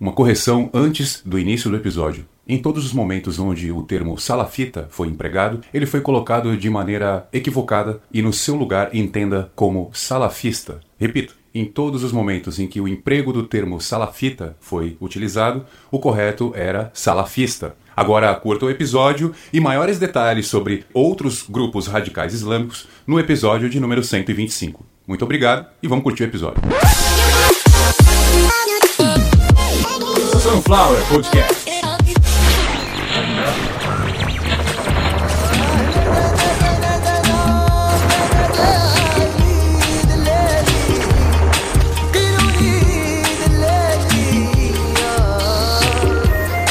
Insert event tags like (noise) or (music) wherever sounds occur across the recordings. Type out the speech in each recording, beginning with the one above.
Uma correção antes do início do episódio. Em todos os momentos onde o termo salafita foi empregado, ele foi colocado de maneira equivocada e no seu lugar entenda como salafista. Repito, em todos os momentos em que o emprego do termo salafita foi utilizado, o correto era salafista. Agora curta o episódio e maiores detalhes sobre outros grupos radicais islâmicos no episódio de número 125. Muito obrigado e vamos curtir o episódio. Sunflower Podcast.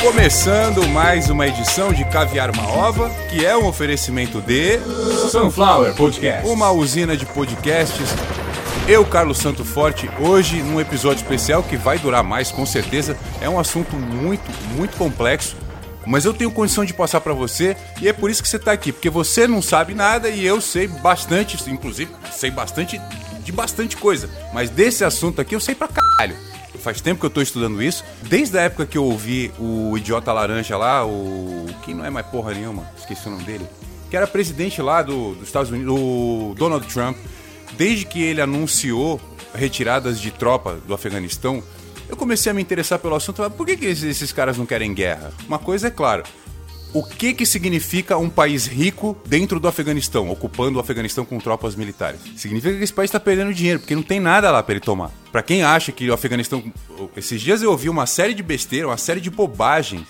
Começando mais uma edição de Caviar uma Ova, que é um oferecimento de Sunflower Podcast. uma usina de podcasts. Eu, Carlos Santo Forte, hoje num episódio especial que vai durar mais, com certeza. É um assunto muito, muito complexo, mas eu tenho condição de passar pra você e é por isso que você tá aqui, porque você não sabe nada e eu sei bastante, inclusive sei bastante de bastante coisa, mas desse assunto aqui eu sei pra caralho. Faz tempo que eu tô estudando isso, desde a época que eu ouvi o idiota laranja lá, o. Quem não é mais porra nenhuma, esqueci o nome dele. Que era presidente lá do, dos Estados Unidos, o Donald Trump. Desde que ele anunciou retiradas de tropa do Afeganistão, eu comecei a me interessar pelo assunto. Por que, que esses, caras não querem guerra? Uma coisa é clara. O que, que significa um país rico dentro do Afeganistão, ocupando o Afeganistão com tropas militares? Significa que esse país está perdendo dinheiro, porque não tem nada lá para ele tomar. Para quem acha que o Afeganistão. Esses dias eu ouvi uma série de besteiras, uma série de bobagens.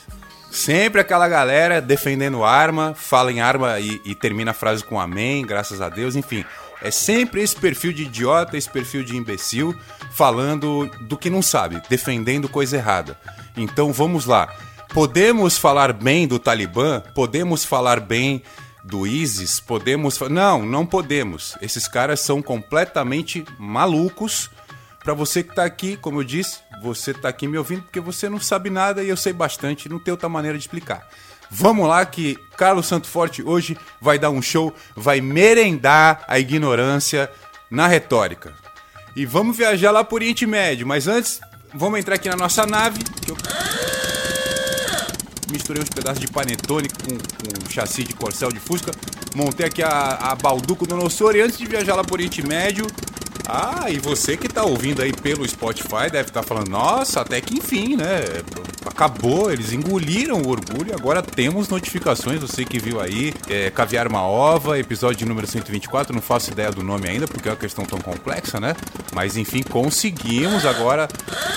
Sempre aquela galera defendendo arma, fala em arma e, e termina a frase com amém, graças a Deus, enfim. É sempre esse perfil de idiota, esse perfil de imbecil, falando do que não sabe, defendendo coisa errada. Então vamos lá. Podemos falar bem do Talibã? Podemos falar bem do ISIS? Podemos. Não, não podemos. Esses caras são completamente malucos. Pra você que tá aqui, como eu disse, você tá aqui me ouvindo porque você não sabe nada e eu sei bastante, não tem outra maneira de explicar. Vamos lá que Carlos Santo Forte hoje vai dar um show, vai merendar a ignorância na retórica. E vamos viajar lá por Oriente Médio, mas antes, vamos entrar aqui na nossa nave, que eu misturei uns pedaços de panetone com, com chassi de corcel de Fusca, montei aqui a, a balduco do Nossouro e antes de viajar lá por Oriente Médio. Ah, e você que tá ouvindo aí pelo Spotify deve estar falando, nossa, até que enfim, né? Acabou, eles engoliram o orgulho agora temos notificações. Você que viu aí, é, Caviar uma Ova, episódio número 124, não faço ideia do nome ainda, porque é uma questão tão complexa, né? Mas enfim, conseguimos agora,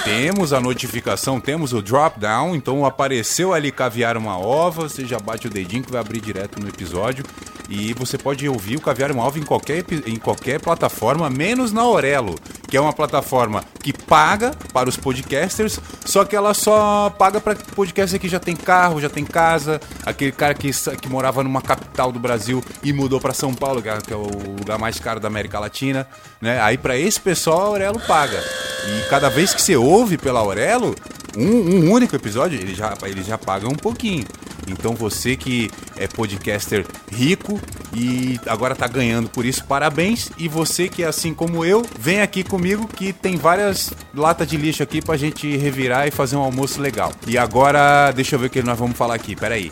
temos a notificação, temos o drop down, então apareceu ali Caviar uma Ova, você já bate o dedinho que vai abrir direto no episódio. E você pode ouvir o Caviar Ova em qualquer, em qualquer plataforma, menos na Orelo, que é uma plataforma que paga para os podcasters, só que ela só paga para podcaster que já tem carro, já tem casa, aquele cara que, que morava numa capital do Brasil e mudou para São Paulo, que é- que é o lugar mais caro da América Latina, né? Aí para esse pessoal a Aurelo paga. E cada vez que você ouve pela Aurelo, um, um único episódio, eles já, eles já pagam um pouquinho. Então você que é podcaster rico e agora tá ganhando por isso, parabéns. E você que é assim como eu, vem aqui comigo que tem várias latas de lixo aqui pra gente revirar e fazer um almoço legal. E agora, deixa eu ver o que nós vamos falar aqui, peraí.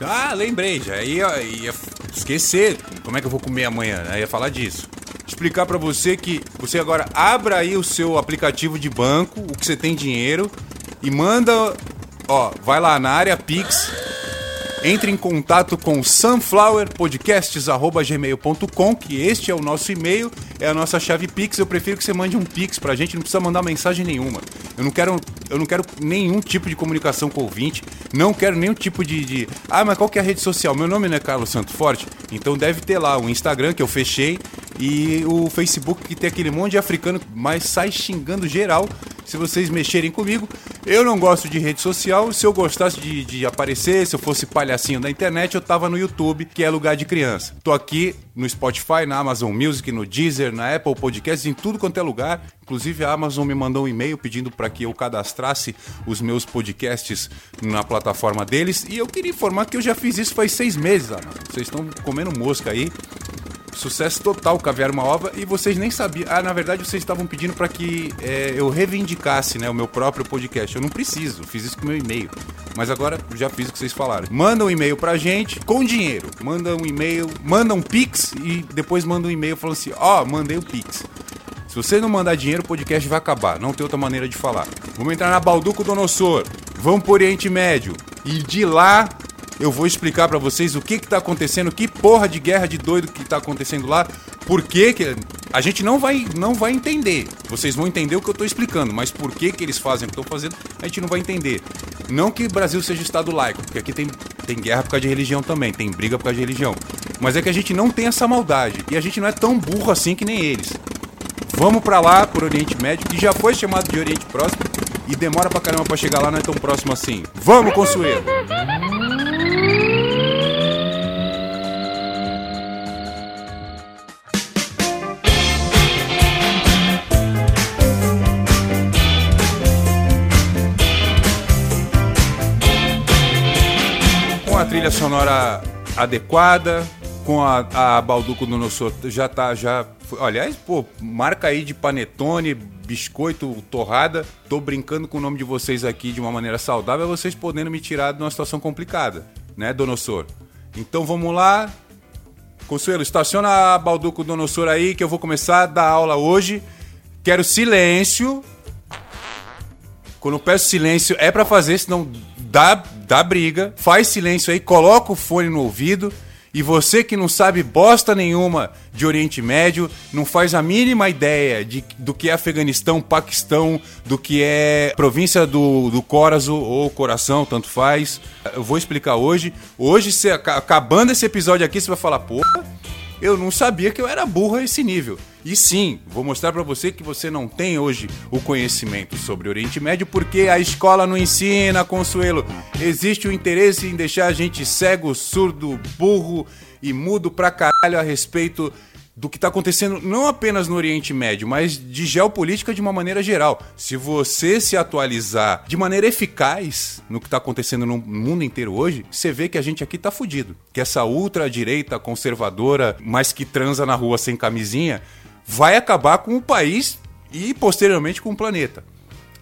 Ah, lembrei, já ia, ia esquecer. Como é que eu vou comer amanhã? Eu ia falar disso. Explicar pra você que você agora abra aí o seu aplicativo de banco, o que você tem dinheiro, e manda, ó, vai lá na área Pix, entre em contato com sunflowerpodcasts.gmail.com, que este é o nosso e-mail, é a nossa chave Pix. Eu prefiro que você mande um Pix pra gente, não precisa mandar mensagem nenhuma. Eu não quero, eu não quero nenhum tipo de comunicação com o ouvinte, não quero nenhum tipo de, de. Ah, mas qual que é a rede social? Meu nome não é Carlos Santo Forte, então deve ter lá o Instagram que eu fechei e o Facebook que tem aquele monte de africano, mas sai xingando geral se vocês mexerem comigo. Eu não gosto de rede social. Se eu gostasse de, de aparecer, se eu fosse palhacinho da internet, eu tava no YouTube, que é lugar de criança. Tô aqui no Spotify, na Amazon Music, no Deezer, na Apple Podcasts, em tudo quanto é lugar. Inclusive a Amazon me mandou um e-mail pedindo para que eu cadastrasse os meus podcasts na plataforma deles. E eu queria informar que eu já fiz isso faz seis meses, Amazon. Vocês estão comendo mosca aí. Sucesso total Caviar uma Ova e vocês nem sabiam. Ah, na verdade vocês estavam pedindo para que é, eu reivindicasse né, o meu próprio podcast. Eu não preciso, fiz isso com o meu e-mail. Mas agora já fiz o que vocês falaram. Manda um e-mail pra gente com dinheiro. Manda um e-mail, manda um pix e depois manda um e-mail falando assim: ó, oh, mandei o pix. Se você não mandar dinheiro, o podcast vai acabar. Não tem outra maneira de falar. Vamos entrar na Balduco Donossor. Vamos pro Oriente Médio. E de lá eu vou explicar para vocês o que que tá acontecendo, que porra de guerra de doido que tá acontecendo lá, por que que a gente não vai não vai entender. Vocês vão entender o que eu tô explicando, mas por que que eles fazem o que estão fazendo, a gente não vai entender. Não que o Brasil seja estado laico, porque aqui tem tem guerra por causa de religião também, tem briga por causa de religião. Mas é que a gente não tem essa maldade e a gente não é tão burro assim que nem eles. Vamos para lá, por Oriente Médio, que já foi chamado de Oriente Próximo e demora pra caramba pra chegar lá, não é tão próximo assim. Vamos, Consuelo! Trilha sonora adequada, com a, a Balduco do nosso já tá já aliás pô marca aí de panetone biscoito torrada. Tô brincando com o nome de vocês aqui de uma maneira saudável vocês podendo me tirar de uma situação complicada né Donossor então vamos lá. Consuelo estaciona a Balduco Donossor aí que eu vou começar a dar aula hoje. Quero silêncio quando eu peço silêncio é para fazer senão dá dá briga faz silêncio aí coloca o fone no ouvido e você que não sabe bosta nenhuma de Oriente Médio, não faz a mínima ideia de, do que é Afeganistão, Paquistão, do que é província do, do Corazo ou Coração, tanto faz. Eu vou explicar hoje. Hoje, você, acabando esse episódio aqui, você vai falar, porra, eu não sabia que eu era burro a esse nível. E sim, vou mostrar para você que você não tem hoje o conhecimento sobre Oriente Médio porque a escola não ensina, Consuelo. Existe o interesse em deixar a gente cego, surdo, burro e mudo pra caralho a respeito do que está acontecendo não apenas no Oriente Médio, mas de geopolítica de uma maneira geral. Se você se atualizar de maneira eficaz no que está acontecendo no mundo inteiro hoje, você vê que a gente aqui está fudido. Que essa ultradireita conservadora, mas que transa na rua sem camisinha, vai acabar com o país e posteriormente com o planeta.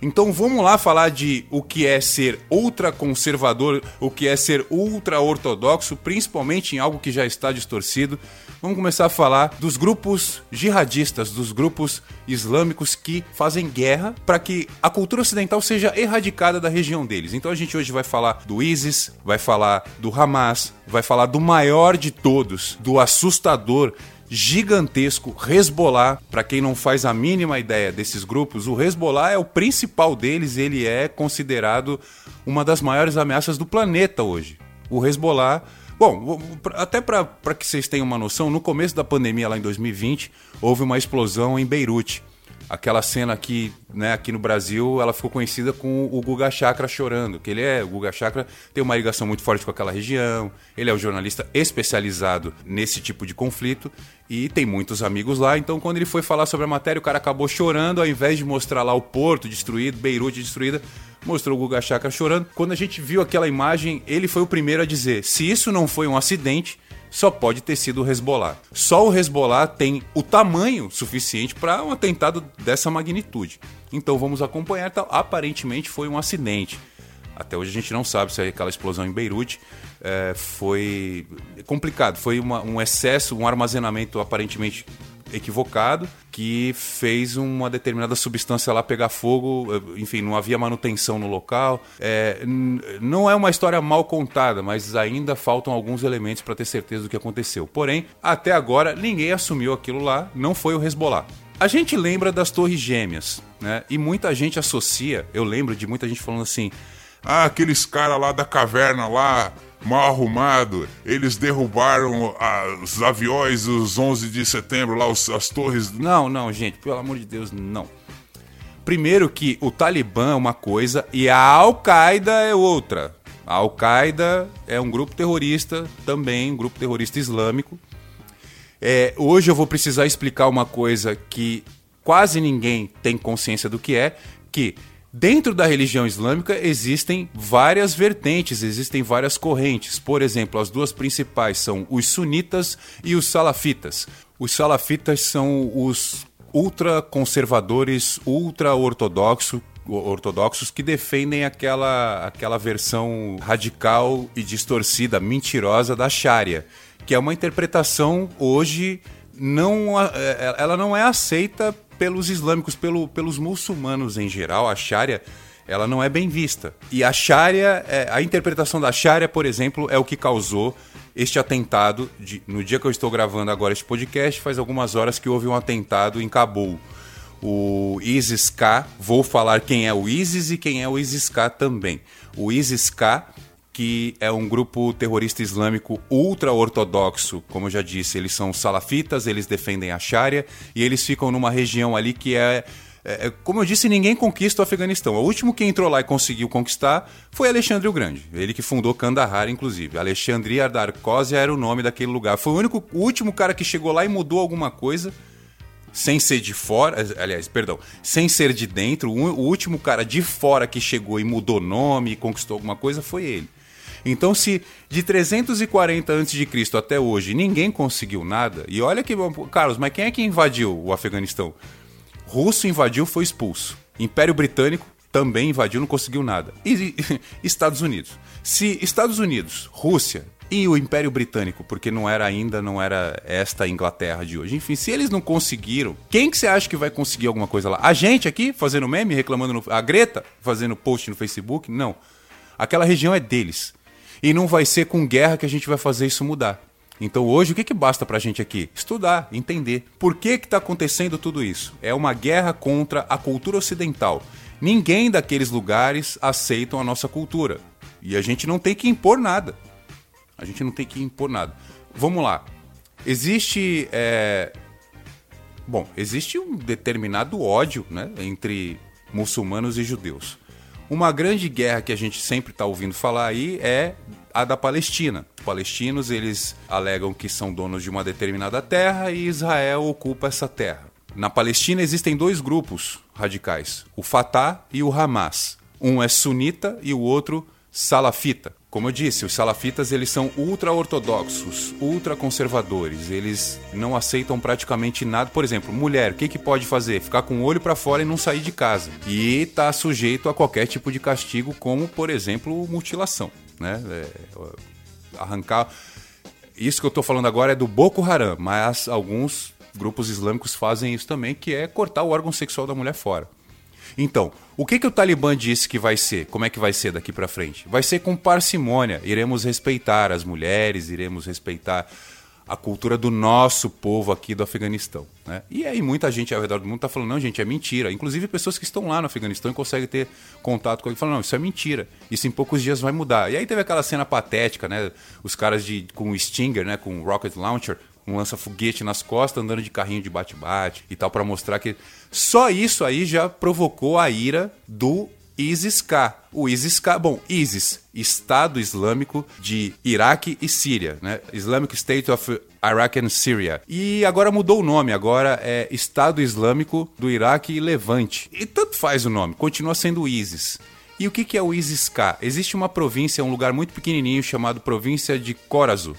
Então vamos lá falar de o que é ser ultraconservador, o que é ser ultra-ortodoxo, principalmente em algo que já está distorcido. Vamos começar a falar dos grupos jihadistas, dos grupos islâmicos que fazem guerra para que a cultura ocidental seja erradicada da região deles. Então a gente hoje vai falar do ISIS, vai falar do Hamas, vai falar do maior de todos, do assustador gigantesco Hezbollah. Para quem não faz a mínima ideia desses grupos, o Hezbollah é o principal deles, ele é considerado uma das maiores ameaças do planeta hoje. O Hezbollah Bom, até para que vocês tenham uma noção, no começo da pandemia, lá em 2020, houve uma explosão em Beirute aquela cena aqui, né, aqui no Brasil, ela ficou conhecida com o Guga Chakra chorando, que ele é, o Guga Chakra tem uma ligação muito forte com aquela região, ele é um jornalista especializado nesse tipo de conflito e tem muitos amigos lá, então quando ele foi falar sobre a matéria, o cara acabou chorando, ao invés de mostrar lá o porto destruído, Beirute destruída, mostrou o Guga Chakra chorando. Quando a gente viu aquela imagem, ele foi o primeiro a dizer: se isso não foi um acidente, só pode ter sido o Hezbollah. Só o Hezbollah tem o tamanho suficiente para um atentado dessa magnitude. Então vamos acompanhar. Aparentemente foi um acidente. Até hoje a gente não sabe se aquela explosão em Beirute é, foi complicado. Foi uma, um excesso, um armazenamento aparentemente equivocado que fez uma determinada substância lá pegar fogo, eh, enfim, não havia manutenção no local. É, não é uma história mal contada, mas ainda faltam alguns elementos para ter certeza do que aconteceu. Porém, até agora ninguém assumiu aquilo lá, não foi o Hezbollah. A gente lembra das Torres Gêmeas, né? E muita gente associa, eu lembro de muita gente falando assim: ah, aqueles caras lá da caverna lá, mal arrumado. Eles derrubaram os aviões os 11 de setembro, lá os, as torres. Não, não, gente, pelo amor de Deus, não. Primeiro que o Talibã é uma coisa e a Al-Qaeda é outra. A Al-Qaeda é um grupo terrorista também, um grupo terrorista islâmico. É, hoje eu vou precisar explicar uma coisa que quase ninguém tem consciência do que é, que Dentro da religião islâmica existem várias vertentes, existem várias correntes. Por exemplo, as duas principais são os sunitas e os salafitas. Os salafitas são os ultraconservadores, ultra-ortodoxos ortodoxos que defendem aquela, aquela versão radical e distorcida, mentirosa da Sharia, que é uma interpretação hoje não é, ela não é aceita pelos islâmicos, pelo, pelos muçulmanos em geral. A Sharia ela não é bem vista. E a Sharia, é, a interpretação da Sharia, por exemplo, é o que causou este atentado. De, no dia que eu estou gravando agora este podcast, faz algumas horas que houve um atentado em Cabul. O ISIS-K, vou falar quem é o ISIS e quem é o ISIS-K também. O ISIS-K, que é um grupo terrorista islâmico ultra-ortodoxo, como eu já disse, eles são salafitas, eles defendem a Sharia e eles ficam numa região ali que é é, é, como eu disse, ninguém conquista o Afeganistão. O último que entrou lá e conseguiu conquistar foi Alexandre o Grande. Ele que fundou Kandahar, inclusive. Alexandria Ardarcosia era o nome daquele lugar. Foi o único, o último cara que chegou lá e mudou alguma coisa sem ser de fora, aliás, perdão, sem ser de dentro, o último cara de fora que chegou e mudou nome e conquistou alguma coisa foi ele. Então, se de 340 a.C. até hoje ninguém conseguiu nada, e olha que, Carlos, mas quem é que invadiu o Afeganistão? Russo invadiu, foi expulso. Império Britânico também invadiu, não conseguiu nada. E (laughs) Estados Unidos. Se Estados Unidos, Rússia e o Império Britânico, porque não era ainda, não era esta Inglaterra de hoje. Enfim, se eles não conseguiram, quem que você acha que vai conseguir alguma coisa lá? A gente aqui fazendo meme, reclamando no, a Greta fazendo post no Facebook? Não. Aquela região é deles. E não vai ser com guerra que a gente vai fazer isso mudar. Então hoje o que, que basta para a gente aqui? Estudar, entender. Por que está acontecendo tudo isso? É uma guerra contra a cultura ocidental. Ninguém daqueles lugares aceitam a nossa cultura. E a gente não tem que impor nada. A gente não tem que impor nada. Vamos lá. Existe. É... Bom, existe um determinado ódio né, entre muçulmanos e judeus. Uma grande guerra que a gente sempre está ouvindo falar aí é a da Palestina. Os palestinos eles alegam que são donos de uma determinada terra e Israel ocupa essa terra. Na Palestina existem dois grupos radicais, o Fatah e o Hamas. Um é sunita e o outro salafita. Como eu disse, os salafitas eles são ultra-ortodoxos, ultra-conservadores. Eles não aceitam praticamente nada. Por exemplo, mulher, o que, que pode fazer? Ficar com o olho para fora e não sair de casa. E está sujeito a qualquer tipo de castigo, como, por exemplo, mutilação. Né? É, arrancar. Isso que eu estou falando agora é do Boko Haram, mas alguns grupos islâmicos fazem isso também, que é cortar o órgão sexual da mulher fora. Então, o que, que o Talibã disse que vai ser? Como é que vai ser daqui para frente? Vai ser com parcimônia. Iremos respeitar as mulheres, iremos respeitar a cultura do nosso povo aqui do Afeganistão. Né? E aí muita gente ao redor do mundo está falando, não, gente, é mentira. Inclusive pessoas que estão lá no Afeganistão e conseguem ter contato com ele falam, não, isso é mentira. Isso em poucos dias vai mudar. E aí teve aquela cena patética, né? Os caras de, com o Stinger, né? Com o Rocket Launcher, um lança-foguete nas costas, andando de carrinho de bate-bate e tal, para mostrar que. Só isso aí já provocou a ira do ISIS-K. O ISIS-K, bom, ISIS, Estado Islâmico de Iraque e Síria, né? Islamic State of Iraq and Syria. E agora mudou o nome, agora é Estado Islâmico do Iraque e Levante. E tanto faz o nome, continua sendo ISIS. E o que é o ISIS-K? Existe uma província, um lugar muito pequenininho chamado Província de Khorazu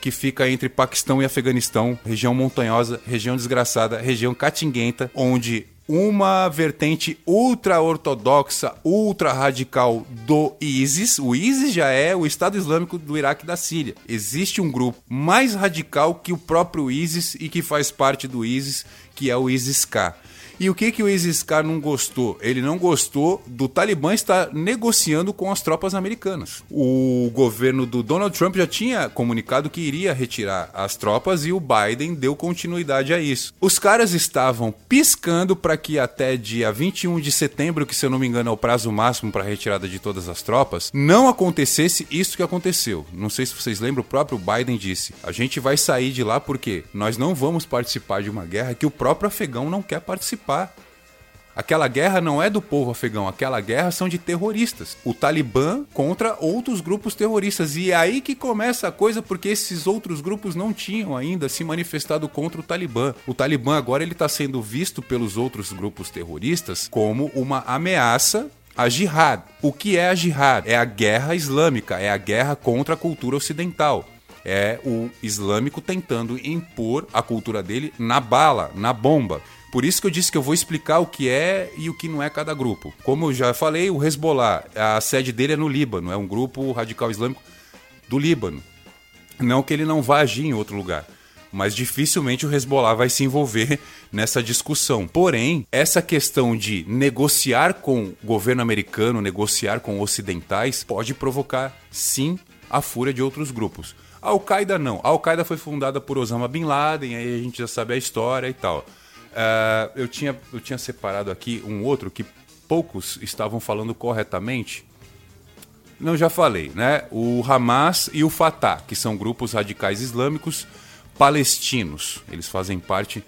que fica entre Paquistão e Afeganistão, região montanhosa, região desgraçada, região catinguenta, onde uma vertente ultra-ortodoxa, ultra-radical do ISIS. O ISIS já é o Estado Islâmico do Iraque e da Síria. Existe um grupo mais radical que o próprio ISIS e que faz parte do ISIS, que é o ISIS-K. E o que, que o ISIS-K não gostou? Ele não gostou do Talibã estar negociando com as tropas americanas. O governo do Donald Trump já tinha comunicado que iria retirar as tropas e o Biden deu continuidade a isso. Os caras estavam piscando para que até dia 21 de setembro, que se eu não me engano é o prazo máximo para a retirada de todas as tropas, não acontecesse isso que aconteceu. Não sei se vocês lembram, o próprio Biden disse: a gente vai sair de lá porque nós não vamos participar de uma guerra que o próprio afegão não quer participar participar. Aquela guerra não é do povo afegão, aquela guerra são de terroristas. O Talibã contra outros grupos terroristas. E é aí que começa a coisa, porque esses outros grupos não tinham ainda se manifestado contra o Talibã. O Talibã agora ele está sendo visto pelos outros grupos terroristas como uma ameaça a jihad. O que é a jihad? É a guerra islâmica, é a guerra contra a cultura ocidental. É o islâmico tentando impor a cultura dele na bala, na bomba. Por isso que eu disse que eu vou explicar o que é e o que não é cada grupo. Como eu já falei, o Hezbollah, a sede dele é no Líbano, é um grupo radical islâmico do Líbano. Não que ele não vá agir em outro lugar mas dificilmente o Hezbollah vai se envolver (laughs) nessa discussão. Porém, essa questão de negociar com o governo americano, negociar com ocidentais, pode provocar sim a fúria de outros grupos. A Al-Qaeda não. A Al-Qaeda foi fundada por Osama Bin Laden, aí a gente já sabe a história e tal. Uh, eu, tinha, eu tinha separado aqui um outro que poucos estavam falando corretamente. Não, já falei, né? O Hamas e o Fatah, que são grupos radicais islâmicos palestinos. Eles fazem parte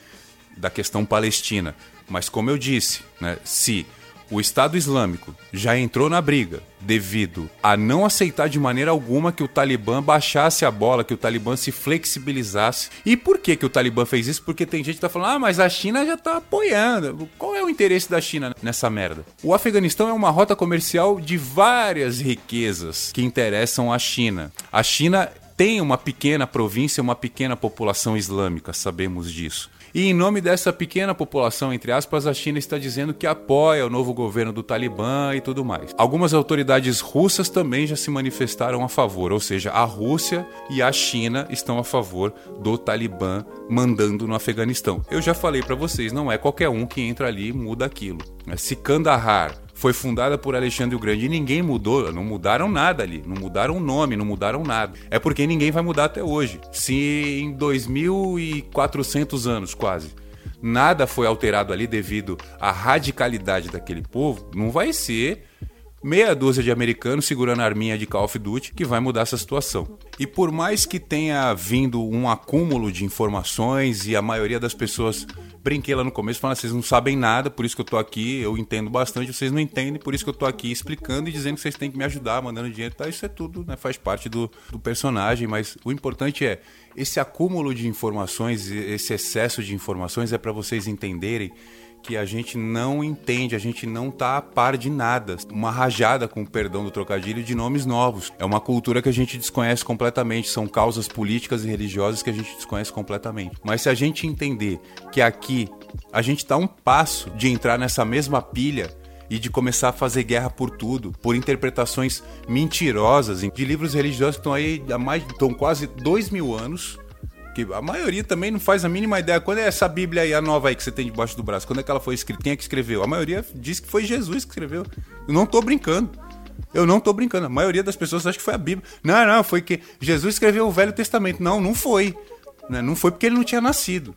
da questão palestina. Mas como eu disse, né, se o Estado Islâmico já entrou na briga devido a não aceitar de maneira alguma que o Talibã baixasse a bola, que o Talibã se flexibilizasse. E por que, que o Talibã fez isso? Porque tem gente que tá falando, ah, mas a China já tá apoiando. Qual é o interesse da China nessa merda? O Afeganistão é uma rota comercial de várias riquezas que interessam a China. A China tem uma pequena província, uma pequena população islâmica, sabemos disso. E em nome dessa pequena população, entre aspas, a China está dizendo que apoia o novo governo do Talibã e tudo mais. Algumas autoridades russas também já se manifestaram a favor, ou seja, a Rússia e a China estão a favor do Talibã mandando no Afeganistão. Eu já falei para vocês, não é qualquer um que entra ali e muda aquilo. Se Kandahar foi fundada por Alexandre o Grande e ninguém mudou, não mudaram nada ali, não mudaram o nome, não mudaram nada. É porque ninguém vai mudar até hoje. Se em 2400 anos quase nada foi alterado ali devido à radicalidade daquele povo, não vai ser meia dúzia de americanos segurando a arminha de Call of Duty que vai mudar essa situação. E por mais que tenha vindo um acúmulo de informações e a maioria das pessoas brinquei lá no começo falando, vocês não sabem nada, por isso que eu tô aqui, eu entendo bastante, vocês não entendem, por isso que eu tô aqui explicando e dizendo que vocês têm que me ajudar, mandando dinheiro, tá? Isso é tudo, né? Faz parte do, do personagem, mas o importante é esse acúmulo de informações, esse excesso de informações é para vocês entenderem que a gente não entende, a gente não tá a par de nada. Uma rajada, com o perdão do trocadilho, de nomes novos. É uma cultura que a gente desconhece completamente, são causas políticas e religiosas que a gente desconhece completamente. Mas se a gente entender que aqui a gente tá um passo de entrar nessa mesma pilha e de começar a fazer guerra por tudo, por interpretações mentirosas de livros religiosos que estão aí há mais, estão quase dois mil anos que a maioria também não faz a mínima ideia. Quando é essa Bíblia aí, a nova aí que você tem debaixo do braço? Quando é que ela foi escrita? Quem é que escreveu? A maioria diz que foi Jesus que escreveu. Eu não tô brincando. Eu não tô brincando. A maioria das pessoas acha que foi a Bíblia. Não, não, foi que Jesus escreveu o Velho Testamento. Não, não foi. Né? Não foi porque ele não tinha nascido.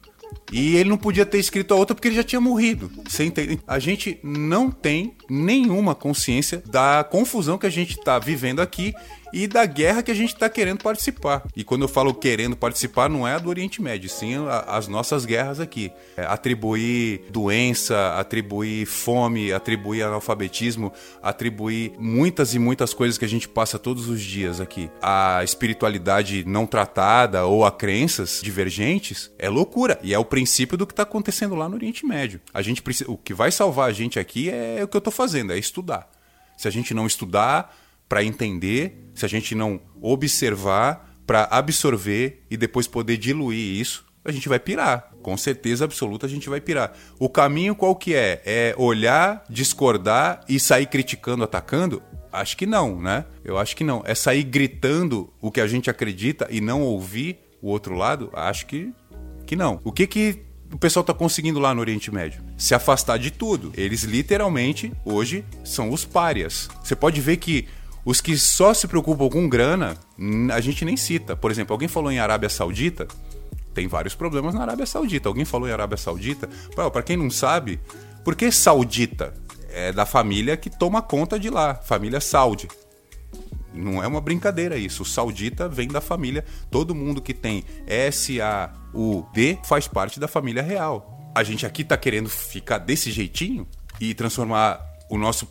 E ele não podia ter escrito a outra porque ele já tinha morrido. Você entende? A gente não tem nenhuma consciência da confusão que a gente está vivendo aqui e da guerra que a gente está querendo participar. E quando eu falo querendo participar, não é a do Oriente Médio, sim as nossas guerras aqui. É atribuir doença, atribuir fome, atribuir analfabetismo, atribuir muitas e muitas coisas que a gente passa todos os dias aqui. A espiritualidade não tratada ou a crenças divergentes é loucura. E é o princípio do que está acontecendo lá no Oriente Médio. A gente precisa, o que vai salvar a gente aqui é o que eu estou fazendo, é estudar. Se a gente não estudar, para entender, se a gente não observar para absorver e depois poder diluir isso, a gente vai pirar. Com certeza absoluta a gente vai pirar. O caminho qual que é? É olhar, discordar e sair criticando, atacando? Acho que não, né? Eu acho que não. É sair gritando o que a gente acredita e não ouvir o outro lado? Acho que, que não. O que que o pessoal está conseguindo lá no Oriente Médio? Se afastar de tudo. Eles literalmente, hoje, são os párias. Você pode ver que os que só se preocupam com grana, a gente nem cita. Por exemplo, alguém falou em Arábia Saudita, tem vários problemas na Arábia Saudita. Alguém falou em Arábia Saudita, para quem não sabe, por que saudita? É da família que toma conta de lá, família Saudi. Não é uma brincadeira isso. O saudita vem da família. Todo mundo que tem S-A-U-D faz parte da família real. A gente aqui tá querendo ficar desse jeitinho e transformar o nosso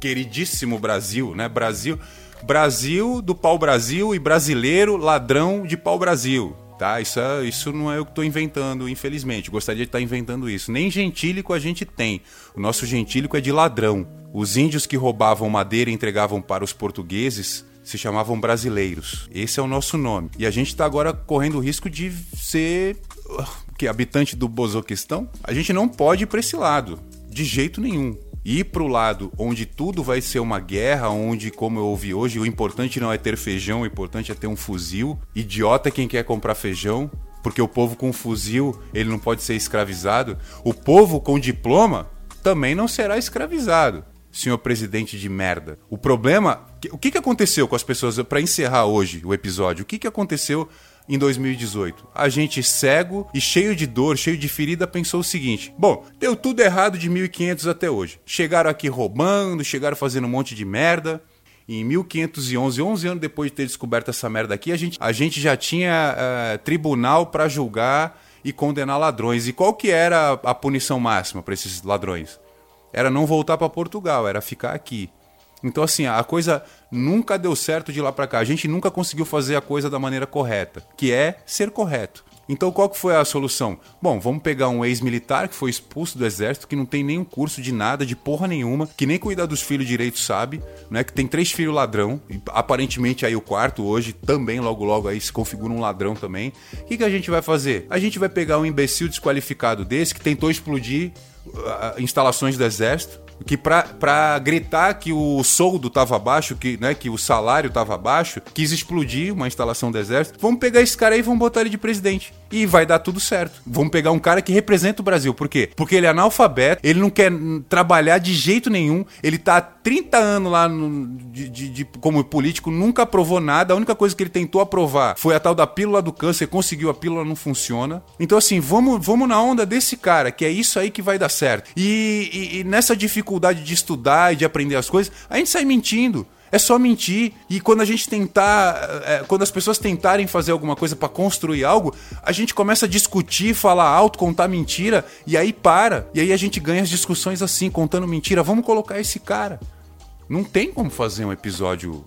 queridíssimo Brasil, né? Brasil, Brasil do pau Brasil e brasileiro ladrão de pau Brasil. Tá, isso, é, isso não é eu que estou inventando, infelizmente. Gostaria de estar inventando isso. Nem gentílico a gente tem. O nosso gentílico é de ladrão. Os índios que roubavam madeira e entregavam para os portugueses se chamavam brasileiros. Esse é o nosso nome. E a gente está agora correndo o risco de ser que habitante do Bozoquistão. A gente não pode ir para esse lado, de jeito nenhum ir para o lado onde tudo vai ser uma guerra, onde, como eu ouvi hoje, o importante não é ter feijão, o importante é ter um fuzil. Idiota quem quer comprar feijão, porque o povo com fuzil ele não pode ser escravizado. O povo com diploma também não será escravizado. Senhor presidente de merda. O problema. O que, que aconteceu com as pessoas? Para encerrar hoje o episódio, o que, que aconteceu em 2018. A gente cego e cheio de dor, cheio de ferida, pensou o seguinte: bom, deu tudo errado de 1500 até hoje. Chegaram aqui roubando, chegaram fazendo um monte de merda. Em 1511, 11 anos depois de ter descoberto essa merda aqui, a gente, a gente já tinha uh, tribunal para julgar e condenar ladrões. E qual que era a punição máxima para esses ladrões? Era não voltar para Portugal, era ficar aqui. Então, assim, a coisa nunca deu certo de lá para cá. A gente nunca conseguiu fazer a coisa da maneira correta, que é ser correto. Então, qual que foi a solução? Bom, vamos pegar um ex-militar que foi expulso do exército, que não tem nenhum curso de nada, de porra nenhuma, que nem cuidar dos filhos direito sabe, né? Que tem três filhos ladrão, e aparentemente aí o quarto hoje também, logo logo aí se configura um ladrão também. O que, que a gente vai fazer? A gente vai pegar um imbecil desqualificado desse que tentou explodir instalações do exército, que para gritar que o soldo estava baixo, que, né, que o salário estava baixo, quis explodir uma instalação do exército. Vamos pegar esse cara aí e vamos botar ele de presidente. E vai dar tudo certo. Vamos pegar um cara que representa o Brasil. Por quê? Porque ele é analfabeto, ele não quer trabalhar de jeito nenhum, ele tá há 30 anos lá no, de, de, de, como político, nunca aprovou nada. A única coisa que ele tentou aprovar foi a tal da pílula do câncer, conseguiu, a pílula não funciona. Então, assim, vamos, vamos na onda desse cara, que é isso aí que vai dar certo. e, e, e nessa dificuldade de estudar e de aprender as coisas, a gente sai mentindo. É só mentir. E quando a gente tentar. É, quando as pessoas tentarem fazer alguma coisa para construir algo, a gente começa a discutir, falar alto, contar mentira, e aí para. E aí a gente ganha as discussões assim, contando mentira. Vamos colocar esse cara. Não tem como fazer um episódio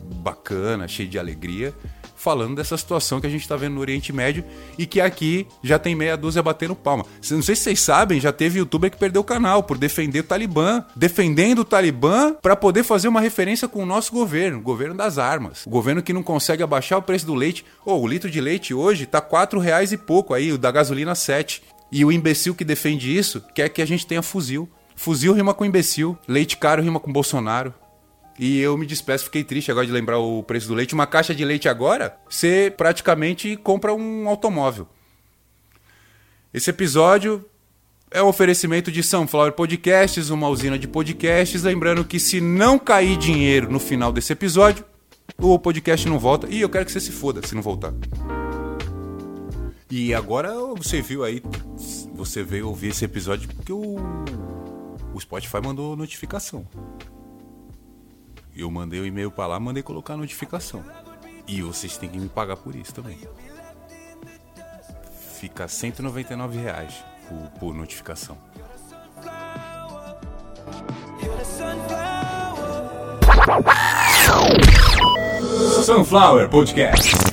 bacana, cheio de alegria, falando dessa situação que a gente está vendo no Oriente Médio e que aqui já tem meia dúzia batendo palma. Não sei se vocês sabem, já teve youtuber que perdeu o canal por defender o Talibã, defendendo o Talibã para poder fazer uma referência com o nosso governo, o governo das armas. O governo que não consegue abaixar o preço do leite. Oh, o litro de leite hoje tá quatro reais e pouco aí, o da gasolina 7. E o imbecil que defende isso quer que a gente tenha fuzil. Fuzil rima com imbecil, leite caro rima com Bolsonaro. E eu me despeço, fiquei triste agora de lembrar o preço do leite. Uma caixa de leite agora, você praticamente compra um automóvel. Esse episódio é um oferecimento de Sunflower Podcasts, uma usina de podcasts. Lembrando que se não cair dinheiro no final desse episódio, o podcast não volta. E eu quero que você se foda se não voltar. E agora você viu aí, você veio ouvir esse episódio porque o, o Spotify mandou notificação. Eu mandei o um e-mail para lá, mandei colocar a notificação. E vocês têm que me pagar por isso também. Fica 199 reais por, por notificação. Sunflower Podcast.